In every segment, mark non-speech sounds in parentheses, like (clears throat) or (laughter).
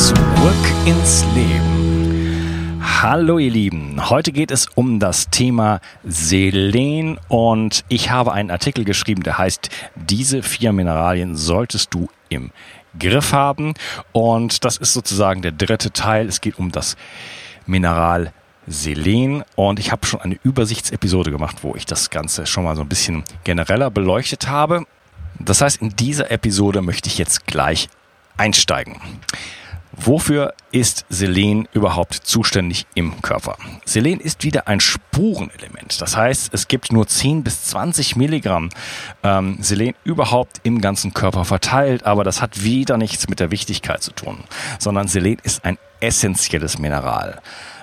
Zurück ins Leben. Hallo ihr Lieben, heute geht es um das Thema Selen und ich habe einen Artikel geschrieben, der heißt, diese vier Mineralien solltest du im Griff haben und das ist sozusagen der dritte Teil. Es geht um das Mineral Selen und ich habe schon eine Übersichtsepisode gemacht, wo ich das Ganze schon mal so ein bisschen genereller beleuchtet habe. Das heißt, in dieser Episode möchte ich jetzt gleich einsteigen. Wofür ist Selen überhaupt zuständig im Körper? Selen ist wieder ein Spurenelement. Das heißt, es gibt nur 10 bis 20 Milligramm ähm, Selen überhaupt im ganzen Körper verteilt, aber das hat wieder nichts mit der Wichtigkeit zu tun, sondern Selen ist ein essentielles Mineral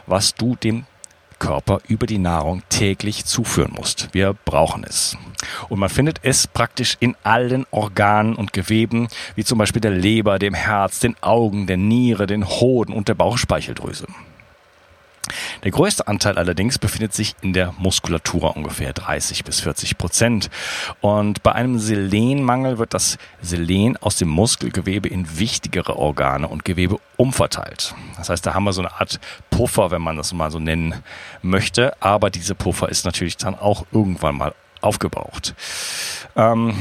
was du dem Körper über die Nahrung täglich zuführen musst. Wir brauchen es. Und man findet es praktisch in allen Organen und Geweben, wie zum Beispiel der Leber, dem Herz, den Augen, der Niere, den Hoden und der Bauchspeicheldrüse. Der größte Anteil allerdings befindet sich in der Muskulatur, ungefähr 30 bis 40 Prozent. Und bei einem Selenmangel wird das Selen aus dem Muskelgewebe in wichtigere Organe und Gewebe umverteilt. Das heißt, da haben wir so eine Art Puffer, wenn man das mal so nennen möchte. Aber diese Puffer ist natürlich dann auch irgendwann mal aufgebraucht. Ähm,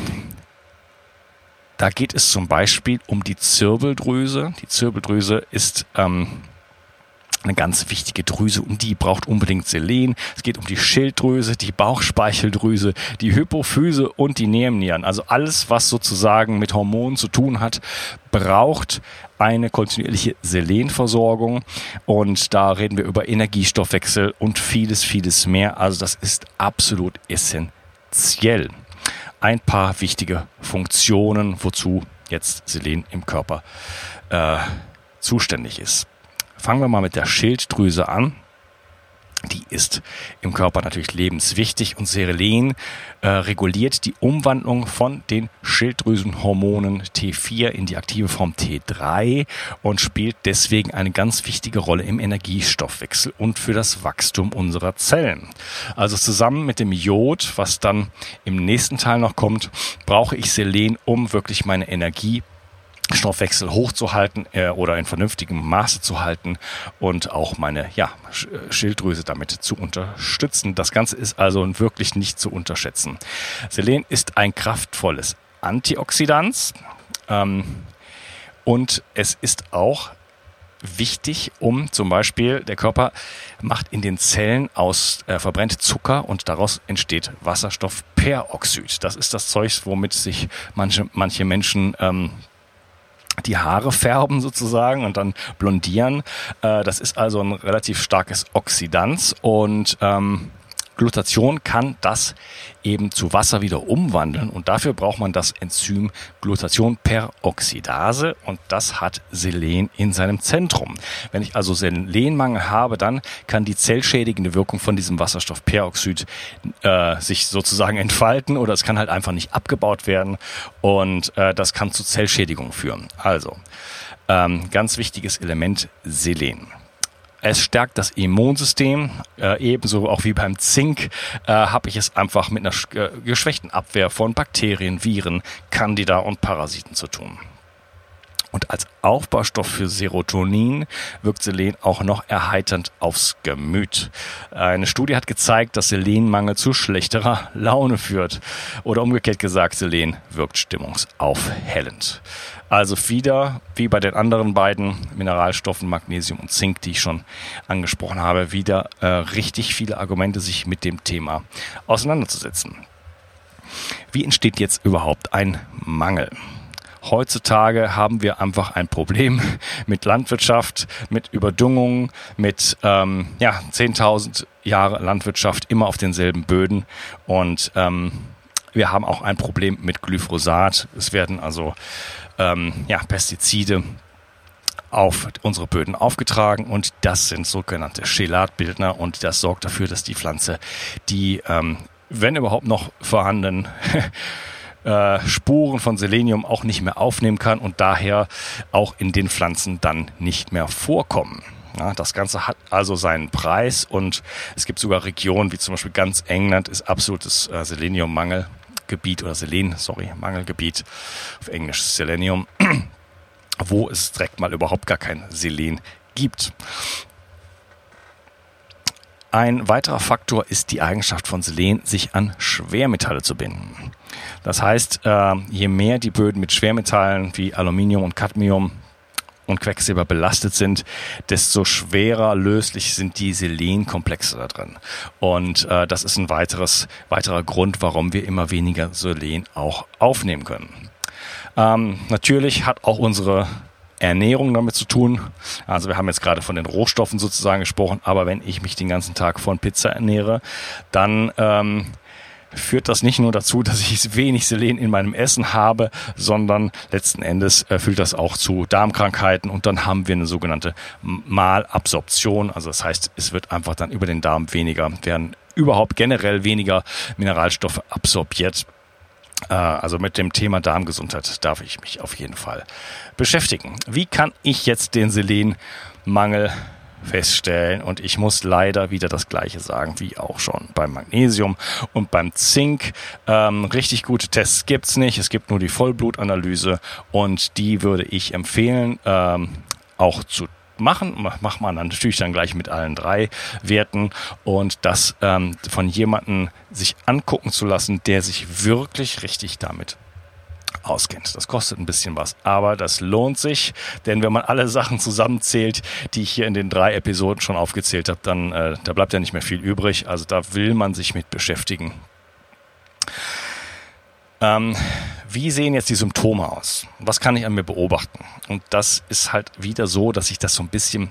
da geht es zum Beispiel um die Zirbeldrüse. Die Zirbeldrüse ist ähm, eine ganz wichtige Drüse und die braucht unbedingt Selen. Es geht um die Schilddrüse, die Bauchspeicheldrüse, die Hypophyse und die Nebennieren. Also alles, was sozusagen mit Hormonen zu tun hat, braucht eine kontinuierliche Selenversorgung und da reden wir über Energiestoffwechsel und vieles, vieles mehr. Also das ist absolut essentiell. Ein paar wichtige Funktionen, wozu jetzt Selen im Körper äh, zuständig ist. Fangen wir mal mit der Schilddrüse an. Die ist im Körper natürlich lebenswichtig und Selen äh, reguliert die Umwandlung von den Schilddrüsenhormonen T4 in die aktive Form T3 und spielt deswegen eine ganz wichtige Rolle im Energiestoffwechsel und für das Wachstum unserer Zellen. Also zusammen mit dem Jod, was dann im nächsten Teil noch kommt, brauche ich Selen, um wirklich meine Energie Stoffwechsel hochzuhalten äh, oder in vernünftigem Maße zu halten und auch meine ja, Schilddrüse damit zu unterstützen. Das Ganze ist also wirklich nicht zu unterschätzen. Selen ist ein kraftvolles Antioxidant ähm, und es ist auch wichtig, um zum Beispiel der Körper macht in den Zellen aus äh, verbrennt Zucker und daraus entsteht Wasserstoffperoxid. Das ist das Zeug, womit sich manche manche Menschen ähm, die Haare färben sozusagen und dann blondieren. Äh, das ist also ein relativ starkes Oxidant und ähm, Glutation kann das eben zu Wasser wieder umwandeln und dafür braucht man das Enzym Glutathionperoxidase und das hat Selen in seinem Zentrum. Wenn ich also Selenmangel habe, dann kann die zellschädigende Wirkung von diesem Wasserstoffperoxid äh, sich sozusagen entfalten oder es kann halt einfach nicht abgebaut werden und äh, das kann zu Zellschädigung führen. Also ähm, ganz wichtiges Element Selen. Es stärkt das Immunsystem, äh, ebenso auch wie beim Zink äh, habe ich es einfach mit einer äh, geschwächten Abwehr von Bakterien, Viren, Candida und Parasiten zu tun. Und als Aufbaustoff für Serotonin wirkt Selen auch noch erheiternd aufs Gemüt. Eine Studie hat gezeigt, dass Selenmangel zu schlechterer Laune führt. Oder umgekehrt gesagt, Selen wirkt stimmungsaufhellend. Also wieder, wie bei den anderen beiden Mineralstoffen Magnesium und Zink, die ich schon angesprochen habe, wieder äh, richtig viele Argumente, sich mit dem Thema auseinanderzusetzen. Wie entsteht jetzt überhaupt ein Mangel? Heutzutage haben wir einfach ein Problem (laughs) mit Landwirtschaft, mit Überdüngung, mit ähm, ja, 10.000 Jahre Landwirtschaft immer auf denselben Böden und ähm, wir haben auch ein Problem mit Glyphosat. Es werden also ähm, ja, Pestizide auf unsere Böden aufgetragen und das sind sogenannte Chelatbildner und das sorgt dafür, dass die Pflanze die, ähm, wenn überhaupt noch vorhanden, (laughs) äh, Spuren von Selenium auch nicht mehr aufnehmen kann und daher auch in den Pflanzen dann nicht mehr vorkommen. Ja, das Ganze hat also seinen Preis und es gibt sogar Regionen wie zum Beispiel ganz England ist absolutes äh, Seleniummangelgebiet oder Selen, sorry, Mangelgebiet auf Englisch Selenium, (clears throat) wo es direkt mal überhaupt gar kein Selen gibt. Ein weiterer Faktor ist die Eigenschaft von Selen, sich an Schwermetalle zu binden. Das heißt, äh, je mehr die Böden mit Schwermetallen wie Aluminium und Cadmium und Quecksilber belastet sind, desto schwerer löslich sind die Selenkomplexe da drin. Und äh, das ist ein weiteres, weiterer Grund, warum wir immer weniger Selen auch aufnehmen können. Ähm, natürlich hat auch unsere Ernährung damit zu tun. Also wir haben jetzt gerade von den Rohstoffen sozusagen gesprochen, aber wenn ich mich den ganzen Tag von Pizza ernähre, dann ähm, führt das nicht nur dazu, dass ich (laughs) wenig Selen in meinem Essen habe, sondern letzten Endes äh, führt das auch zu Darmkrankheiten und dann haben wir eine sogenannte Malabsorption. Also das heißt, es wird einfach dann über den Darm weniger, werden überhaupt generell weniger Mineralstoffe absorbiert. Äh, also mit dem Thema Darmgesundheit darf ich mich auf jeden Fall beschäftigen. Wie kann ich jetzt den Selenmangel feststellen. Und ich muss leider wieder das Gleiche sagen wie auch schon beim Magnesium und beim Zink. Ähm, richtig gute Tests gibt's nicht. Es gibt nur die Vollblutanalyse und die würde ich empfehlen, ähm, auch zu machen. Macht man dann natürlich dann gleich mit allen drei Werten und das ähm, von jemandem sich angucken zu lassen, der sich wirklich richtig damit auskennt. Das kostet ein bisschen was, aber das lohnt sich, denn wenn man alle Sachen zusammenzählt, die ich hier in den drei Episoden schon aufgezählt habe, dann äh, da bleibt ja nicht mehr viel übrig. Also da will man sich mit beschäftigen. Ähm, wie sehen jetzt die Symptome aus? Was kann ich an mir beobachten? Und das ist halt wieder so, dass sich das so ein bisschen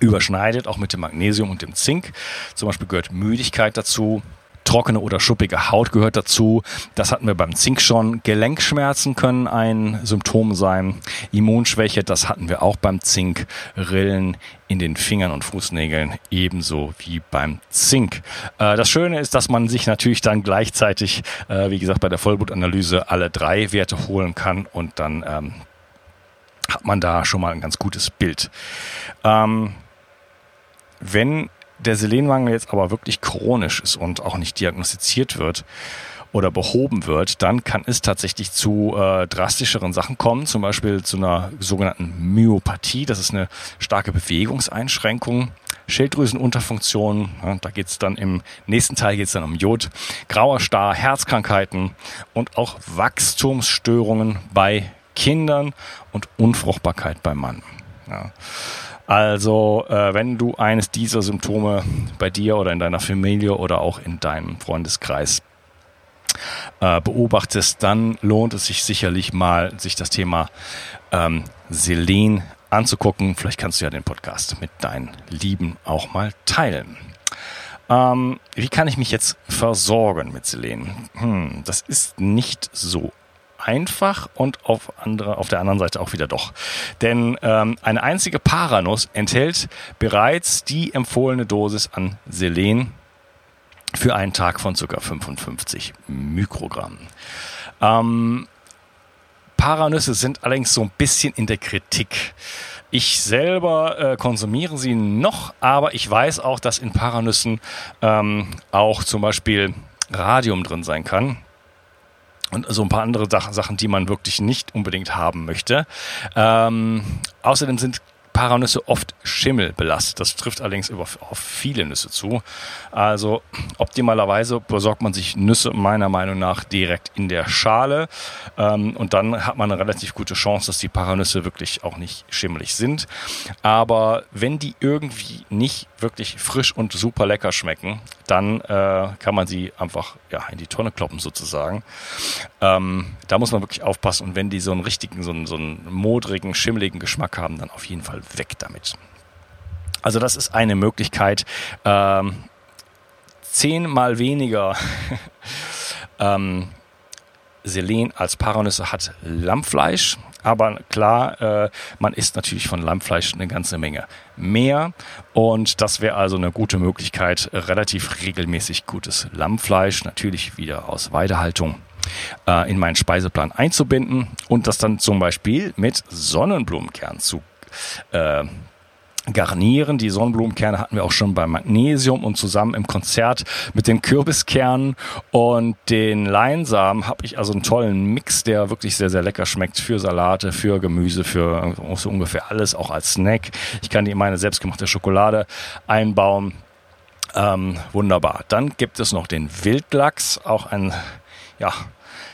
überschneidet, auch mit dem Magnesium und dem Zink. Zum Beispiel gehört Müdigkeit dazu, trockene oder schuppige Haut gehört dazu. Das hatten wir beim Zink schon. Gelenkschmerzen können ein Symptom sein. Immunschwäche, das hatten wir auch beim Zink. Rillen in den Fingern und Fußnägeln ebenso wie beim Zink. Äh, das Schöne ist, dass man sich natürlich dann gleichzeitig, äh, wie gesagt, bei der Vollblutanalyse alle drei Werte holen kann und dann ähm, hat man da schon mal ein ganz gutes Bild. Ähm, wenn der Selenmangel jetzt aber wirklich chronisch ist und auch nicht diagnostiziert wird oder behoben wird, dann kann es tatsächlich zu äh, drastischeren Sachen kommen, zum Beispiel zu einer sogenannten Myopathie. Das ist eine starke Bewegungseinschränkung. Schilddrüsenunterfunktion, ja, da geht es dann im nächsten Teil geht's dann um Jod, grauer Star, Herzkrankheiten und auch Wachstumsstörungen bei Kindern und Unfruchtbarkeit beim Mann. Ja. Also, äh, wenn du eines dieser Symptome bei dir oder in deiner Familie oder auch in deinem Freundeskreis äh, beobachtest, dann lohnt es sich sicherlich mal, sich das Thema ähm, Selen anzugucken. Vielleicht kannst du ja den Podcast mit deinen Lieben auch mal teilen. Ähm, wie kann ich mich jetzt versorgen mit Selen? Hm, das ist nicht so einfach und auf, andere, auf der anderen Seite auch wieder doch. Denn ähm, eine einzige Paranuss enthält bereits die empfohlene Dosis an Selen für einen Tag von ca. 55 Mikrogramm. Ähm, Paranüsse sind allerdings so ein bisschen in der Kritik. Ich selber äh, konsumiere sie noch, aber ich weiß auch, dass in Paranüssen ähm, auch zum Beispiel Radium drin sein kann und so ein paar andere Sachen, die man wirklich nicht unbedingt haben möchte. Ähm, außerdem sind Paranüsse oft Schimmel belastet. Das trifft allerdings auf viele Nüsse zu. Also optimalerweise besorgt man sich Nüsse meiner Meinung nach direkt in der Schale ähm, und dann hat man eine relativ gute Chance, dass die Paranüsse wirklich auch nicht schimmelig sind. Aber wenn die irgendwie nicht wirklich frisch und super lecker schmecken, dann äh, kann man sie einfach ja, in die Tonne kloppen sozusagen. Ähm, da muss man wirklich aufpassen und wenn die so einen richtigen, so einen, so einen modrigen, schimmeligen Geschmack haben, dann auf jeden Fall weg damit. Also das ist eine Möglichkeit. Ähm, zehnmal weniger (laughs) ähm, Selen als Paranüsse hat Lammfleisch. Aber klar, äh, man isst natürlich von Lammfleisch eine ganze Menge mehr. Und das wäre also eine gute Möglichkeit, relativ regelmäßig gutes Lammfleisch, natürlich wieder aus Weidehaltung, äh, in meinen Speiseplan einzubinden und das dann zum Beispiel mit Sonnenblumenkern zu äh, garnieren. Die Sonnenblumenkerne hatten wir auch schon beim Magnesium und zusammen im Konzert mit den Kürbiskernen und den Leinsamen habe ich also einen tollen Mix, der wirklich sehr, sehr lecker schmeckt für Salate, für Gemüse, für so ungefähr alles, auch als Snack. Ich kann die in meine selbstgemachte Schokolade einbauen. Ähm, wunderbar. Dann gibt es noch den Wildlachs, auch ein, ja,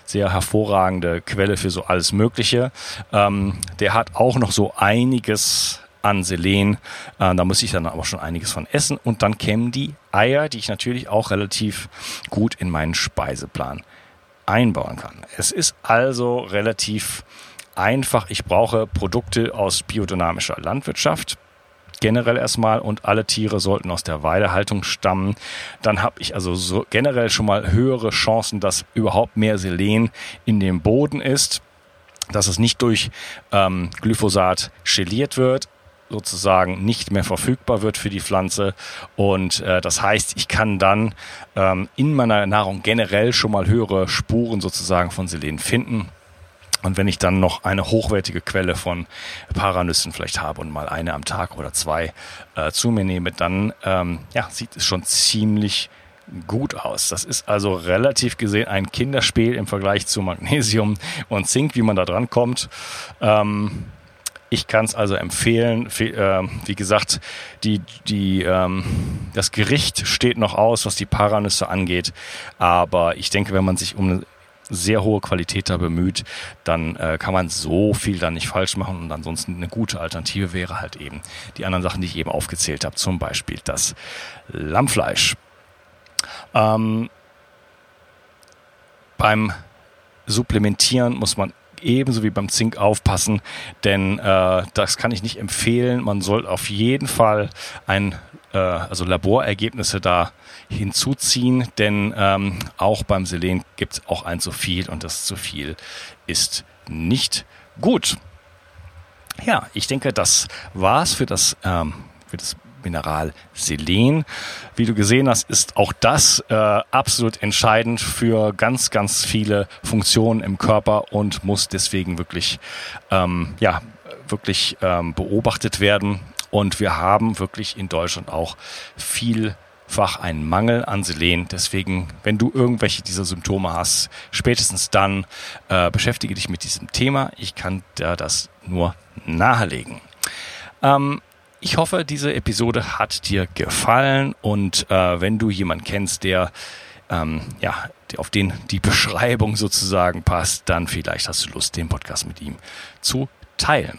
sehr hervorragende Quelle für so alles Mögliche. Ähm, der hat auch noch so einiges an Selen. Äh, da muss ich dann aber schon einiges von essen. Und dann kämen die Eier, die ich natürlich auch relativ gut in meinen Speiseplan einbauen kann. Es ist also relativ einfach. Ich brauche Produkte aus biodynamischer Landwirtschaft generell erstmal und alle Tiere sollten aus der Weidehaltung stammen. Dann habe ich also so generell schon mal höhere Chancen, dass überhaupt mehr Selen in dem Boden ist, dass es nicht durch ähm, Glyphosat geliert wird sozusagen nicht mehr verfügbar wird für die Pflanze. Und äh, das heißt, ich kann dann ähm, in meiner Nahrung generell schon mal höhere Spuren sozusagen von Selen finden. Und wenn ich dann noch eine hochwertige Quelle von Paranüssen vielleicht habe und mal eine am Tag oder zwei äh, zu mir nehme, dann ähm, ja, sieht es schon ziemlich gut aus. Das ist also relativ gesehen ein Kinderspiel im Vergleich zu Magnesium und Zink, wie man da dran kommt. Ähm, ich kann es also empfehlen. Äh, wie gesagt, die, die, ähm, das Gericht steht noch aus, was die Paranüsse angeht. Aber ich denke, wenn man sich um eine sehr hohe Qualität da bemüht, dann äh, kann man so viel dann nicht falsch machen. Und ansonsten eine gute Alternative wäre halt eben die anderen Sachen, die ich eben aufgezählt habe. Zum Beispiel das Lammfleisch. Ähm, beim Supplementieren muss man ebenso wie beim Zink aufpassen, denn äh, das kann ich nicht empfehlen. Man soll auf jeden Fall ein, äh, also Laborergebnisse da hinzuziehen, denn ähm, auch beim Selen gibt es auch ein zu viel und das zu viel ist nicht gut. Ja, ich denke, das war's für das, ähm, für das Mineral Selen. Wie du gesehen hast, ist auch das äh, absolut entscheidend für ganz, ganz viele Funktionen im Körper und muss deswegen wirklich, ähm, ja, wirklich ähm, beobachtet werden. Und wir haben wirklich in Deutschland auch vielfach einen Mangel an Selen. Deswegen, wenn du irgendwelche dieser Symptome hast, spätestens dann äh, beschäftige dich mit diesem Thema. Ich kann dir das nur nahelegen. Ähm, ich hoffe, diese Episode hat dir gefallen und äh, wenn du jemanden kennst, der ähm, ja, auf den die Beschreibung sozusagen passt, dann vielleicht hast du Lust, den Podcast mit ihm zu teilen.